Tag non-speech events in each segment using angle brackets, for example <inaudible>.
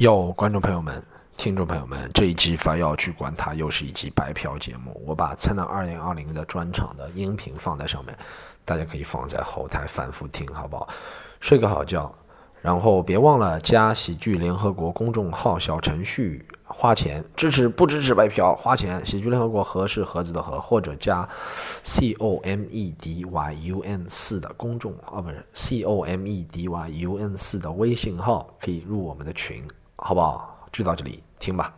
有观众朋友们、听众朋友们，这一集凡要去管它，又是一集白嫖节目。我把《灿烂二零二零》的专场的音频放在上面，大家可以放在后台反复听，好不好？睡个好觉，然后别忘了加喜剧联合国公众号小程序，花钱支持不支持白嫖？花钱，喜剧联合国合是盒子的盒，或者加 C O M E D Y U N 四的公众啊，不是 C O M E D Y U N 四的微信号，可以入我们的群。好不好？就到这里，听吧。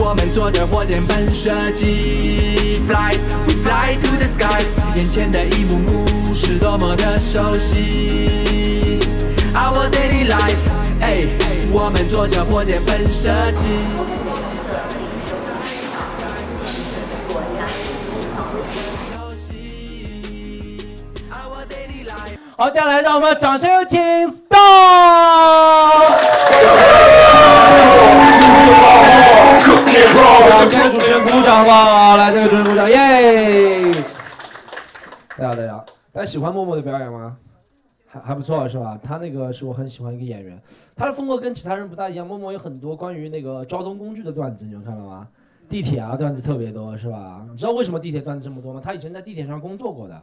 我们坐着火箭奔射击，Fly we fly to the sky，眼前的一幕幕是多么的熟悉。Our daily life，哎，我们坐着火箭喷射机。好，接下来让我们掌声有请 Stop！掌声，主持人鼓掌吧！来，这个主持人鼓掌，耶！大家，大家，大家喜欢默默的表演吗？还还不错是吧？他那个是我很喜欢一个演员，他的风格跟其他人不大一样。默默有很多关于那个交通工具的段子，你们看到吗？地铁啊段子特别多是吧？你知道为什么地铁段子这么多吗？他以前在地铁上工作过的。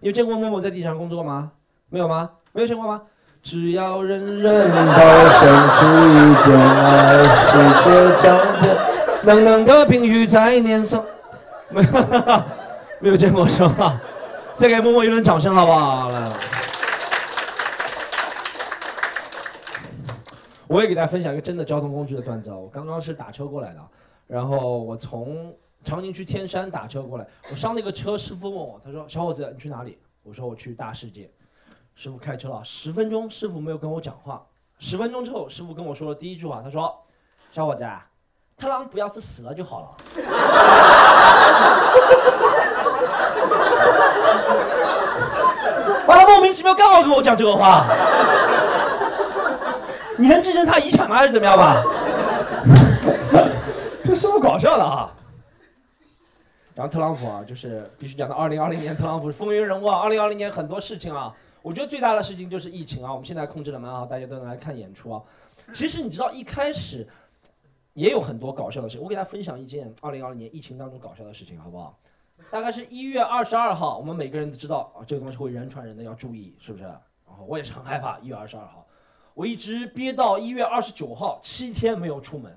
你有见过默默在地铁上工作吗？没有吗？没有见过吗？只要人人都生出一点爱，世界将会冷冷的冰雨在脸上。<laughs> 没有，没有见过是吧？再给默默一轮掌声好不好？来。我也给大家分享一个真的交通工具的段子啊！我刚刚是打车过来的，然后我从长宁区天山打车过来，我上那个车，师傅问我，他说：“小伙子，你去哪里？”我说：“我去大世界。”师傅开车了十分钟，师傅没有跟我讲话。十分钟之后，师傅跟我说了第一句话，他说：“小伙子啊，特朗普要是死了就好了。” <laughs> 完了，莫名其妙刚好跟我讲这个话。你能继承他遗产吗？还是怎么样吧？<laughs> 这是不搞笑的啊！然后特朗普啊，就是必须讲到二零二零年，特朗普风云人物啊。二零二零年很多事情啊，我觉得最大的事情就是疫情啊。我们现在控制的蛮好，大家都能来看演出啊。其实你知道一开始也有很多搞笑的事情，我给大家分享一件二零二零年疫情当中搞笑的事情，好不好？大概是一月二十二号，我们每个人都知道啊，这个东西会人传人的，要注意，是不是？然后我也是很害怕，一月二十二号。我一直憋到一月二十九号，七天没有出门，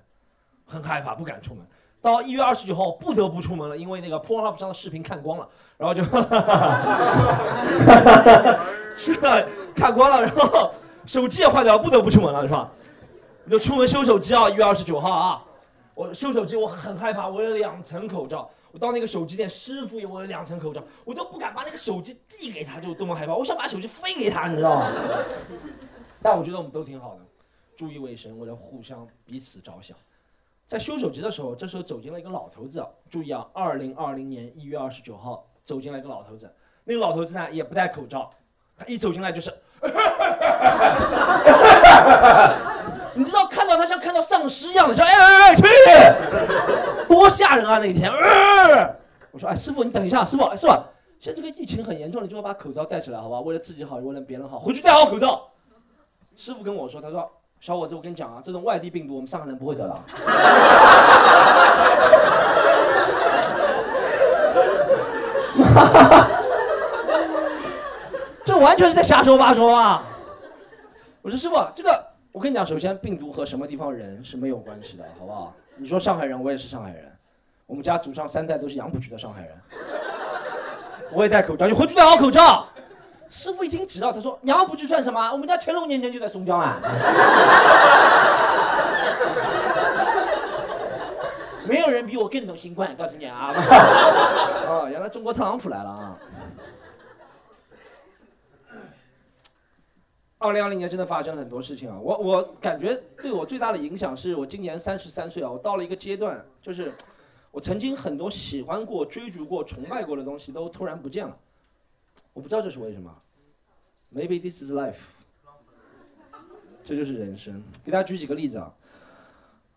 很害怕，不敢出门。到一月二十九号不得不出门了，因为那个 Pornhub 上的视频看光了，然后就，是吧？看光了，然后手机也坏掉，不得不出门了，是吧？你就出门修手机啊，一月二十九号啊，我修手机，我很害怕，我有两层口罩。我到那个手机店，师傅有我有两层口罩，我都不敢把那个手机递给他，就多么害怕。我想把手机飞给他，你知道吗？但我觉得我们都挺好的，注意卫生，为了互相彼此着想。在修手机的时候，这时候走进了一个老头子。注意啊，二零二零年一月二十九号走进来一个老头子，那个老头子呢也不戴口罩，他一走进来就是，你知道看到他像看到丧尸一样的，像哎哎哎去，多吓人啊那一天。我说哎师傅你等一下，师傅师傅，现在这个疫情很严重，你就要把口罩戴起来好吧？为了自己好，为了别人好，回去戴好口罩。师傅跟我说，他说：“小伙子，我跟你讲啊，这种外地病毒我们上海人不会得的。<laughs> ”这完全是在瞎说八说啊！我说师傅，这个我跟你讲，首先病毒和什么地方人是没有关系的，好不好？你说上海人，我也是上海人，我们家祖上三代都是杨浦区的上海人，我也戴口罩，你回去戴好口罩。师傅一听知道，他说：“杨浦区算什么？我们家乾隆年间就在松江啊！” <laughs> 没有人比我更懂新冠，告诉你啊！<laughs> 哦，原来中国特朗普来了啊！二零二零年真的发生了很多事情啊！我我感觉对我最大的影响是我今年三十三岁啊，我到了一个阶段，就是我曾经很多喜欢过、追逐过、崇拜过的东西都突然不见了。我不知道这是为什么，Maybe this is life，这就是人生。给大家举几个例子啊。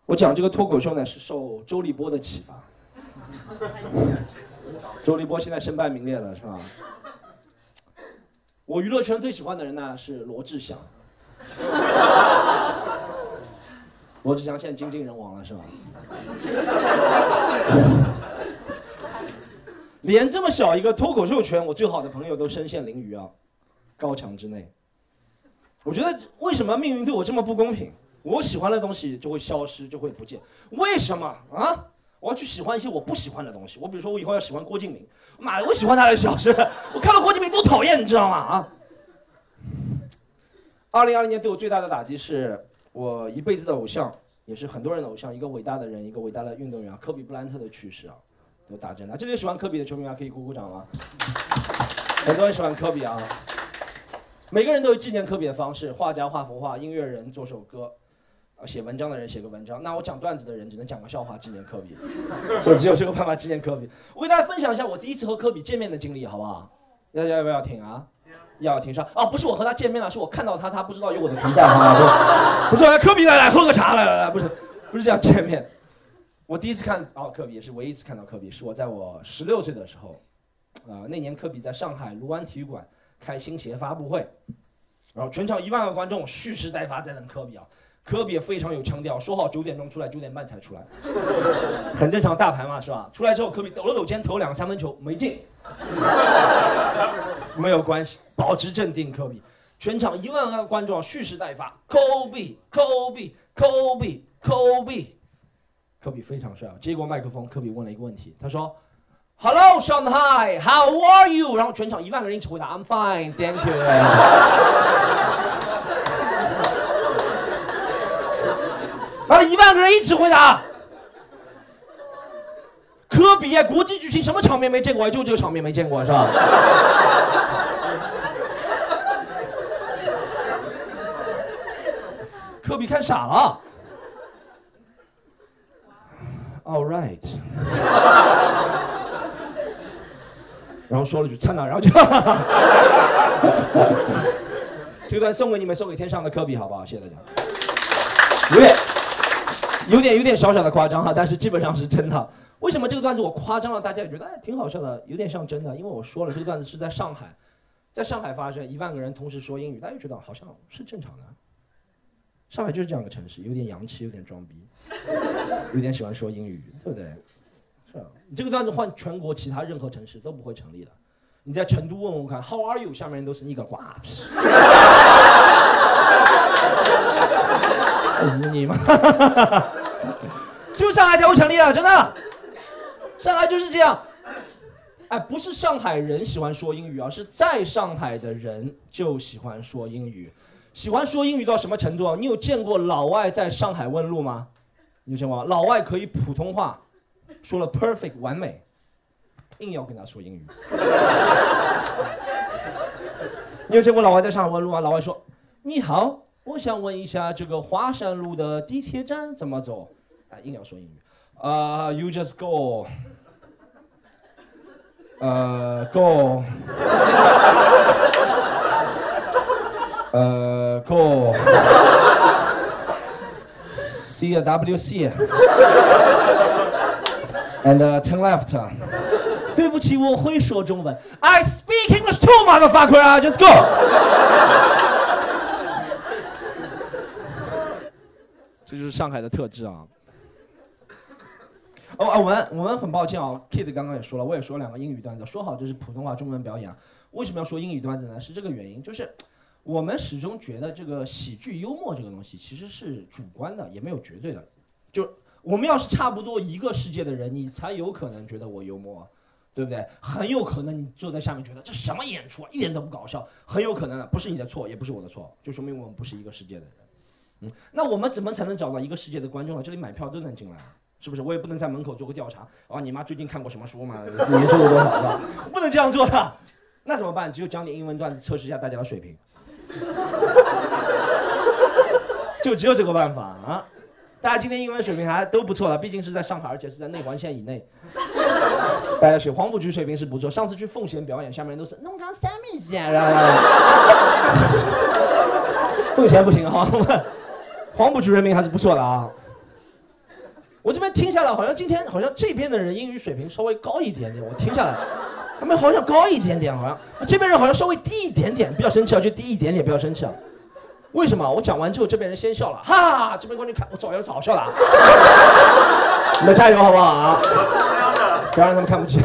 我讲这个脱口秀呢，是受周立波的启发。周立波现在身败名裂了，是吧？我娱乐圈最喜欢的人呢是罗志祥。罗志祥现在精尽人亡了，是吧？连这么小一个脱口秀圈，我最好的朋友都身陷囹圄啊，高墙之内。我觉得为什么命运对我这么不公平？我喜欢的东西就会消失，就会不见。为什么啊？我要去喜欢一些我不喜欢的东西。我比如说，我以后要喜欢郭敬明，妈的，我喜欢他的消失。我看到郭敬明多讨厌，你知道吗？啊！二零二零年对我最大的打击是我一辈子的偶像，也是很多人的偶像，一个伟大的人，一个伟大的运动员，科比布兰特的去世啊，都打针了。这里喜欢科比的球迷啊，可以鼓鼓掌吗？很多人喜欢科比啊。每个人都有纪念科比的方式，画家画幅画，音乐人做首歌。写文章的人写个文章，那我讲段子的人只能讲个笑话纪念科比，<laughs> 我只有这个办法纪念科比。我给大家分享一下我第一次和科比见面的经历，好不好？大家要不要听啊？要听上啊？不是我和他见面了，是我看到他，他不知道有我的存在啊。不是，来科比来来喝个茶来来来，不是不是这样见面。我第一次看哦科比，也是唯一一次看到科比，是我在我十六岁的时候，啊那年科比在上海卢湾体育馆开新鞋发布会，然后全场一万个观众蓄势待发在等科比啊。科比也非常有腔调，说好九点钟出来，九点半才出来，<laughs> 很正常，大牌嘛，是吧？出来之后，科比抖了抖肩，投两个三分球，没进，<laughs> 没有关系，保持镇定，科比。全场一万个观众蓄势待发，科比，科比，科比，科比，科比非常帅啊！接过麦克风，科比问了一个问题，他说：“Hello Shanghai，How are you？” 然后全场一万个人一起回答：“I'm fine，Thank you。<laughs> ”啊！一万个人一起回答。科比啊，国际巨星，什么场面没见过？就这个场面没见过，是吧？科比看傻了。All right。然后说了句“灿烂”，然后就。<laughs> 这段送给你们，送给天上的科比，好不好？谢谢大家。有点。<laughs> 有点有点小小的夸张哈，但是基本上是真的。为什么这个段子我夸张了，大家也觉得哎挺好笑的，有点像真的？因为我说了这个段子是在上海，在上海发生，一万个人同时说英语，大家觉得好像是正常的。上海就是这样一个城市，有点洋气，有点装逼，有点喜欢说英语，对不对？是啊？你这个段子换全国其他任何城市都不会成立的。你在成都问问看，How are you？下面人都是你个瓜皮皮。是你吗？就上海才会成立啊，真的，上海就是这样。哎，不是上海人喜欢说英语啊，是在上海的人就喜欢说英语。喜欢说英语到什么程度啊？你有见过老外在上海问路吗？你有见过吗？老外可以普通话说了 perfect 完美，硬要跟他说英语。<laughs> 你有见过老外在上海问路吗？老外说：“你好。”我想问一下，这个华山路的地铁站怎么走？啊，硬要说英语。啊，You just go。呃，Go。呃，Go。C W C。And turn left。对不起，我会说中文。I speak English too, motherfucker. Just go。这就是上海的特质啊！哦啊，我们我们很抱歉啊，Kid 刚刚也说了，我也说两个英语段子，说好这是普通话中文表演，为什么要说英语段子呢？是这个原因，就是我们始终觉得这个喜剧幽默这个东西其实是主观的，也没有绝对的。就我们要是差不多一个世界的人，你才有可能觉得我幽默，对不对？很有可能你坐在下面觉得这什么演出啊，一点都不搞笑，很有可能不是你的错，也不是我的错，就说明我们不是一个世界的人。那我们怎么才能找到一个世界的观众啊？这里买票都能进来，是不是？我也不能在门口做个调查。啊，你妈最近看过什么书吗？年收入多少？是吧？不能这样做的。那怎么办？只有讲点英文段子，测试一下大家的水平。<laughs> 就只有这个办法啊！大家今天英文水平还都不错了，毕竟是在上海，而且是在内环线以内。大家学黄浦区水平是不错。上次去奉贤表演，下面人都是弄张三米线，然后。奉贤不行哈，黄埔区人民还是不错的啊。我这边听下来，好像今天好像这边的人英语水平稍微高一点点，我听下来，他们好像高一点点，好像这边人好像稍微低一点点，不要生气啊，就低一点点，不要生气啊。为什么？我讲完之后，这边人先笑了，哈，这边观众看我早要早笑了。<laughs> 你们加油好不好啊？不要让他们看不起。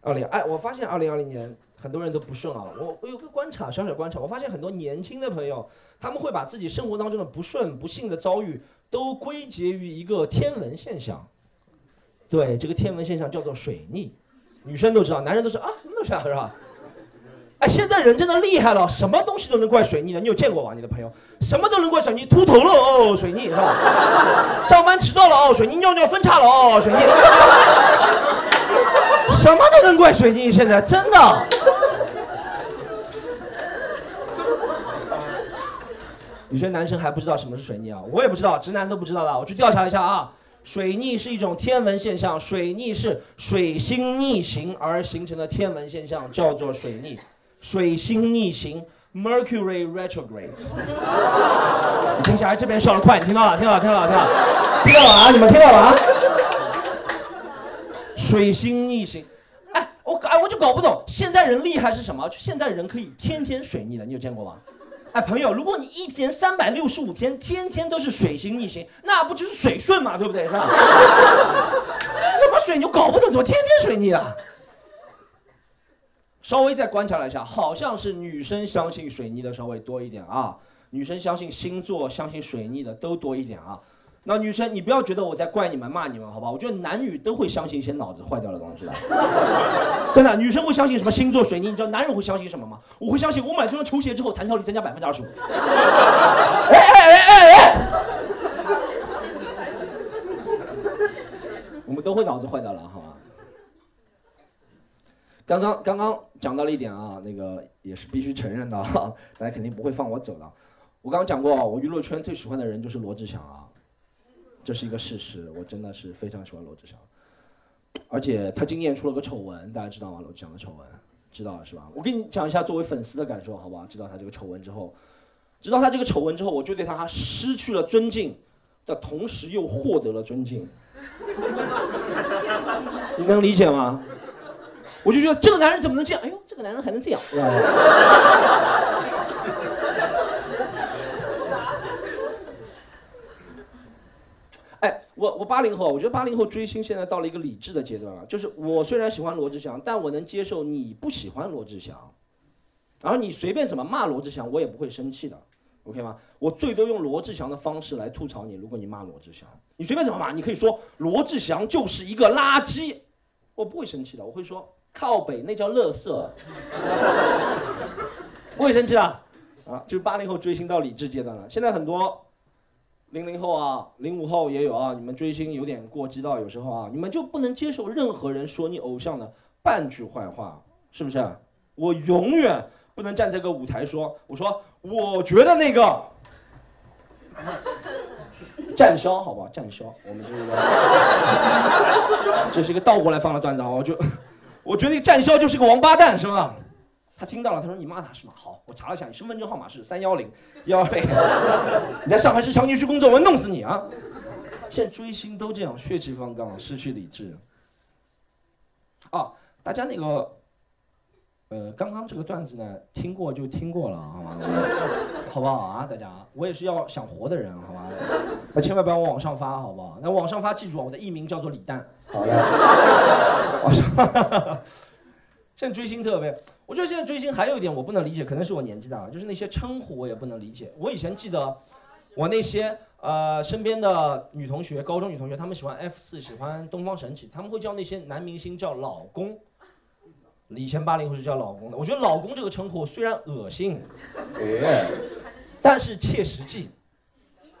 二零哎，我发现二零二零年很多人都不顺啊。我我有个观察，小小观察，我发现很多年轻的朋友，他们会把自己生活当中的不顺、不幸的遭遇，都归结于一个天文现象。对，这个天文现象叫做水逆。女生都知道，男人都是啊，什么东西啊，是吧？哎，现在人真的厉害了，什么东西都能怪水逆的。你有见过吗？你的朋友什么都能怪水逆，秃头了哦，水逆是吧？上班迟到了哦，水逆，尿尿分叉了哦，水逆。什么都能怪水逆，现在真的。有些男生还不知道什么是水逆啊，我也不知道，直男都不知道的。我去调查一下啊，水逆是一种天文现象，水逆是水星逆行而形成的天文现象，叫做水逆。水星逆行，Mercury retrograde。你听起来这边笑得快，你听到了，听到了，听到了，听到了，听到了啊！你们听到了啊？水星逆行。哎我哎，我就搞不懂，现在人厉害是什么？现在人可以天天水逆的，你有见过吗？哎，朋友，如果你一年三百六十五天，天天都是水星逆行，那不就是水顺嘛，对不对？是吧？<laughs> 什么水逆？搞不懂，怎么天天水逆啊？稍微再观察了一下，好像是女生相信水逆的稍微多一点啊，女生相信星座、相信水逆的都多一点啊。那女生，你不要觉得我在怪你们、骂你们，好吧？我觉得男女都会相信一些脑子坏掉的东西的，真的。女生会相信什么星座、水逆？你知道男人会相信什么吗？我会相信，我买这双球鞋之后弹跳力增加百分之二十五。<laughs> 我们都会脑子坏掉了，好吧？刚刚刚刚讲到了一点啊，那个也是必须承认的，<laughs> 大家肯定不会放我走的。我刚刚讲过，我娱乐圈最喜欢的人就是罗志祥啊。这是一个事实，我真的是非常喜欢罗志祥，而且他今年出了个丑闻，大家知道吗？罗志祥的丑闻，知道了是吧？我跟你讲一下作为粉丝的感受，好不好？知道他这个丑闻之后，知道他这个丑闻之后，我就对他失去了尊敬的同时又获得了尊敬，<laughs> 你能理解吗？我就觉得这个男人怎么能这样？哎呦，这个男人还能这样。哎，我我八零后，我觉得八零后追星现在到了一个理智的阶段了。就是我虽然喜欢罗志祥，但我能接受你不喜欢罗志祥，然后你随便怎么骂罗志祥，我也不会生气的，OK 吗？我最多用罗志祥的方式来吐槽你。如果你骂罗志祥，你随便怎么骂，你可以说罗志祥就是一个垃圾，我不会生气的。我会说靠北那叫乐色，<laughs> 不会生气的。啊，就是八零后追星到理智阶段了。现在很多。零零后啊，零五后也有啊。你们追星有点过激到有时候啊，你们就不能接受任何人说你偶像的半句坏话，是不是？我永远不能站这个舞台说，我说我觉得那个战肖，好不好？战肖，我们这个这是一个倒过来放的段子啊。我就我觉得战肖就是个王八蛋，是吧？他听到了，他说：“你骂他是吗？好，我查了一下，你身份证号码是三幺零幺零。<laughs> 你在上海市长宁区工作，我弄死你啊！现在追星都这样，血气方刚，失去理智。啊，大家那个，呃，刚刚这个段子呢，听过就听过了，好吗？好不好啊？大家，我也是要想活的人，好吧？那千万不要往上发，好不好？那往上发，记住啊，我的艺名叫做李诞。好的，往上。现在追星特别。”我觉得现在追星还有一点我不能理解，可能是我年纪大了，就是那些称呼我也不能理解。我以前记得，我那些呃身边的女同学，高中女同学，她们喜欢 F 四，喜欢东方神起，她们会叫那些男明星叫老公。以前八零后是叫老公的，我觉得老公这个称呼虽然恶心，但是切实际，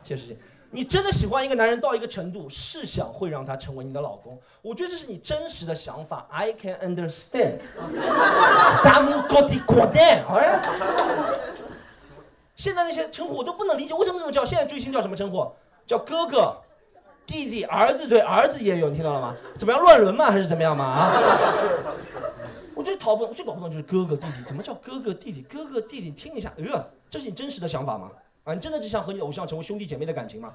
切实际。你真的喜欢一个男人到一个程度，是想会让他成为你的老公？我觉得这是你真实的想法。I can understand. <laughs> Some got it, got it. 现在那些称呼我都不能理解，为什么这么叫？现在追星叫什么称呼？叫哥哥、弟弟、儿子，对，儿子也有，你听到了吗？怎么样，乱伦吗？还是怎么样吗？啊？我觉得讨论，我最搞不懂就是哥哥弟弟，怎么叫哥哥弟弟？哥哥弟弟听一下，呃，这是你真实的想法吗？啊，你真的只想和你偶像成为兄弟姐妹的感情吗？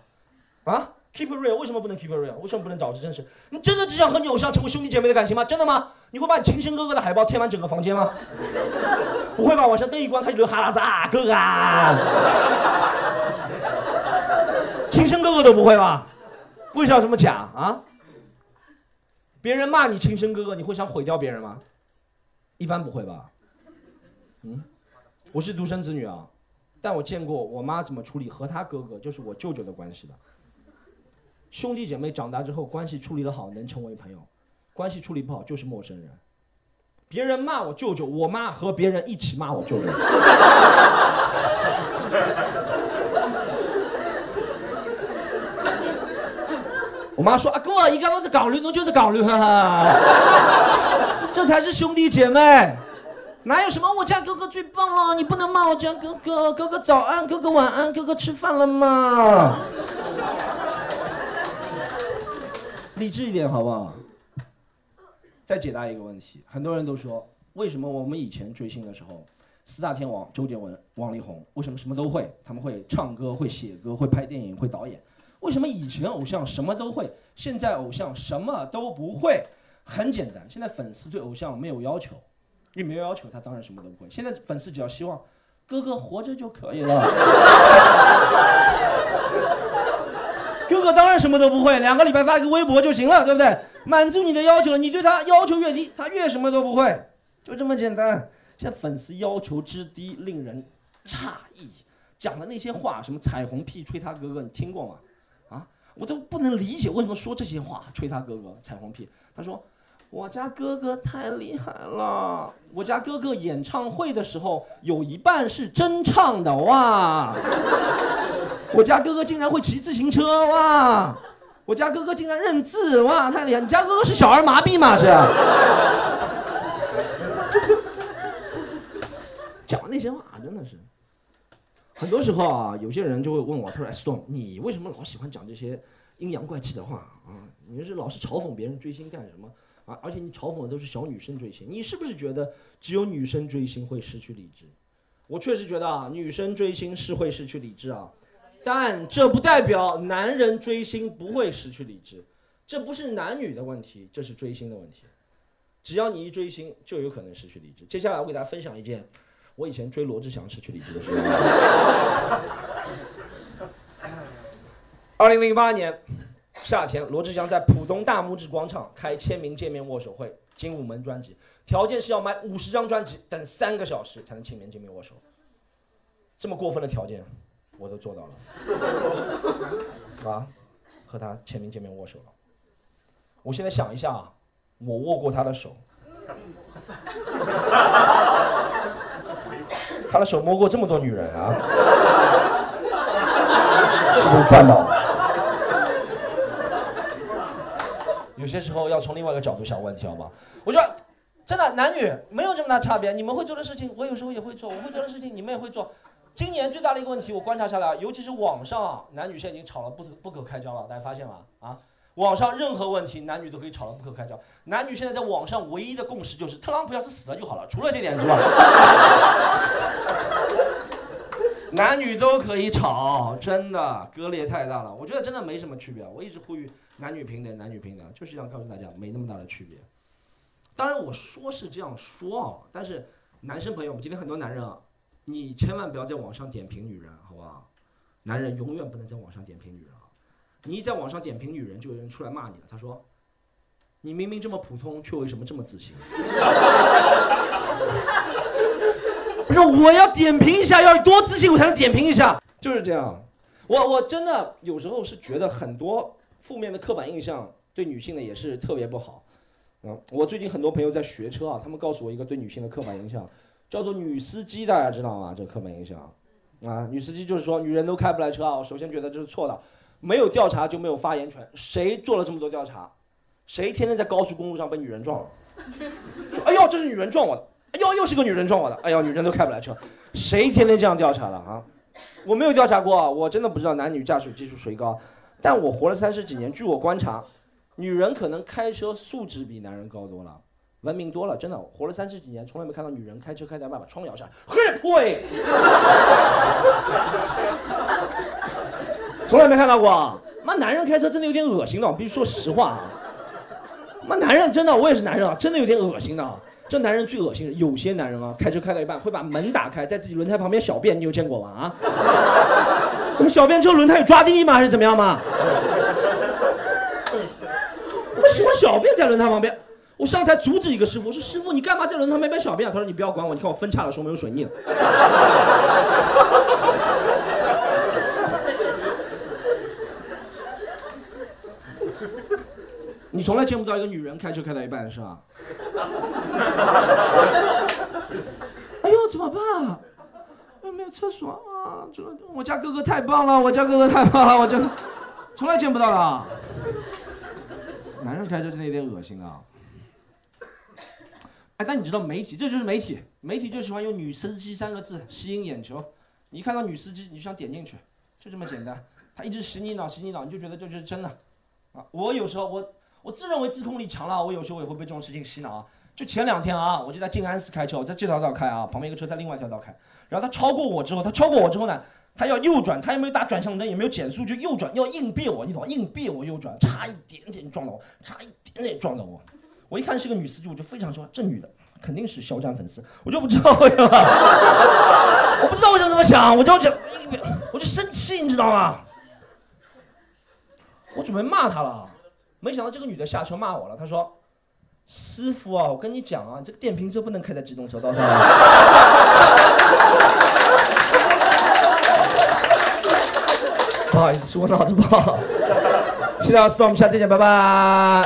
啊，keep real，为什么不能 keep real？为什么不能保持真实？你真的只想和你偶像成为兄弟姐妹的感情吗？真的吗？你会把你亲生哥哥的海报贴满整个房间吗？不会吧？晚上灯一关，他就流哈喇子啊，哥哥啊！亲生哥哥都不会吧？为啥要这么假啊？别人骂你亲生哥哥，你会想毁掉别人吗？一般不会吧？嗯，我是独生子女啊，但我见过我妈怎么处理和她哥哥，就是我舅舅的关系的。兄弟姐妹长大之后，关系处理得好，能成为朋友；关系处理不好，就是陌生人。别人骂我舅舅，我妈和别人一起骂我舅舅。我妈说：“阿哥，一个都是港女，侬就是港女，哈哈，这才是兄弟姐妹，哪有什么我家哥哥最棒了？你不能骂我家哥哥，哥哥早安，哥哥晚安，哥哥吃饭了吗？理智一点好不好？再解答一个问题，很多人都说，为什么我们以前追星的时候，四大天王周杰伦、王力宏，为什么什么都会？他们会唱歌，会写歌，会拍电影，会导演。”为什么以前偶像什么都会，现在偶像什么都不会？很简单，现在粉丝对偶像没有要求，你没有要求，他当然什么都不会。现在粉丝只要希望哥哥活着就可以了，<laughs> 哥哥当然什么都不会，两个礼拜发一个微博就行了，对不对？满足你的要求了，你对他要求越低，他越什么都不会，就这么简单。现在粉丝要求之低，令人诧异。讲的那些话，什么彩虹屁，吹他哥哥，你听过吗？啊我都不能理解为什么说这些话，吹他哥哥彩虹屁。他说，我家哥哥太厉害了，我家哥哥演唱会的时候有一半是真唱的哇！我家哥哥竟然会骑自行车哇！我家哥哥竟然认字哇，太厉害！你家哥哥是小儿麻痹吗？是？讲那些话真的是。很多时候啊，有些人就会问我，他说：“Stone，你为什么老喜欢讲这些阴阳怪气的话啊？你是老是嘲讽别人追星干什么啊？而且你嘲讽的都是小女生追星，你是不是觉得只有女生追星会失去理智？我确实觉得啊，女生追星是会失去理智啊，但这不代表男人追星不会失去理智，这不是男女的问题，这是追星的问题。只要你一追星，就有可能失去理智。接下来我给大家分享一件。”我以前追罗志祥失去理智的事情。<laughs> 二零零八年夏天，罗志祥在浦东大拇指广场开签名见面握手会，精武门专辑，条件是要买五十张专辑，等三个小时才能签名见面握手。这么过分的条件，我都做到了。啊，和他签名见面握手了。我现在想一下啊，我握过他的手。他的手摸过这么多女人啊，是不是赚到了？有些时候要从另外一个角度想问题，好吗？我觉得真的男女没有这么大差别。你们会做的事情，我有时候也会做；我会做的事情，你们也会做。今年最大的一个问题，我观察下来，尤其是网上，男女现在已经吵了不不可开交了。大家发现吗？啊？网上任何问题，男女都可以吵得不可开交。男女现在在网上唯一的共识就是，特朗普要是死了就好了。除了这点之外，<laughs> 男女都可以吵，真的割裂太大了。我觉得真的没什么区别。我一直呼吁男女平等，男女平等，就是想告诉大家，没那么大的区别。当然我说是这样说啊，但是男生朋友们，今天很多男人啊，你千万不要在网上点评女人，好不好？男人永远不能在网上点评女人啊。你一在网上点评女人，就有人出来骂你了。他说：“你明明这么普通，却为什么这么自信？” <laughs> 不是，我要点评一下，要多自信我才能点评一下，就是这样。我我真的有时候是觉得很多负面的刻板印象对女性呢也是特别不好。嗯，我最近很多朋友在学车啊，他们告诉我一个对女性的刻板印象，叫做女司机，大家知道吗？这刻板印象啊，女司机就是说女人都开不来车啊。我首先觉得这是错的。没有调查就没有发言权。谁做了这么多调查？谁天天在高速公路上被女人撞了？<laughs> 哎呦，这是女人撞我的！哎呦，又是个女人撞我的！哎呦，女人都开不来车。谁天天这样调查了啊？我没有调查过，我真的不知道男女驾驶技术谁高。但我活了三十几年，据我观察，女人可能开车素质比男人高多了。文明多了，真的，活了三十几年，从来没看到女人开车开到一半把窗摇下来，嘿！<laughs> 从来没看到过。妈，男人开车真的有点恶心的，我必须说实话啊。妈，男人真的，我也是男人啊，真的有点恶心的。这男人最恶心的，有些男人啊，开车开到一半会把门打开，在自己轮胎旁边小便，你有见过吗？啊？小便车轮胎有抓地力吗？还是怎么样吗？我喜欢小便在轮胎旁边。我上台阻止一个师傅，我说师傅你干嘛在轮胎旁边小便？他说你不要管我，你看我分叉的时候没有水逆。你从来见不到一个女人开车开到一半是吧？哎呦，怎么办？哎，没有厕所啊！这我家哥哥太棒了，我家哥哥太棒了，我家从来见不到的。男人开车真的有点恶心啊！哎，但你知道媒体，这就是媒体，媒体就喜欢用“女司机”三个字吸引眼球。你一看到女司机，你就想点进去，就这么简单。他一直洗你脑，洗你脑，你就觉得这就是真的。啊，我有时候我。我自认为自控力强了，我有时候也会被这种事情洗脑。就前两天啊，我就在静安寺开车，我在这条道开啊，旁边一个车在另外一条道开，然后他超过我之后，他超过我之后呢，他要右转，他也没有打转向灯，也没有减速，就右转，要硬别我，你懂吗？硬别我右转，差一点点撞到我，差一点点撞到我。我一看是个女司机，我就非常说这女的肯定是肖战粉丝，我就不知道为什么，<laughs> 我不知道为什么这么想，我就讲，我就生气，你知道吗？我准备骂他了。没想到这个女的下车骂我了，她说：“师傅啊，我跟你讲啊，这个电瓶车不能开在机动车道上。<laughs> ”不好意思，是我脑子不好。谢谢老师，我们下次见，拜拜。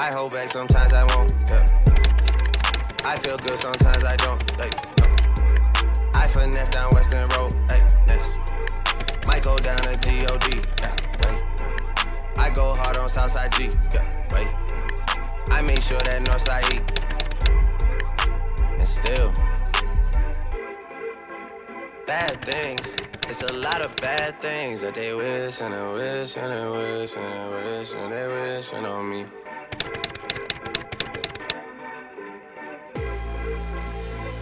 I hold back, sometimes I won't. Yeah. I feel good, sometimes I don't. Hey, no. I finesse down Western Road. Hey, next. Might go down to G-O-D. Yeah, wait. I go hard on Southside G. Yeah, wait. I make sure that Northside E. And still, bad things. It's a lot of bad things that they wish and they wish and they wish and they wish and they wish on me.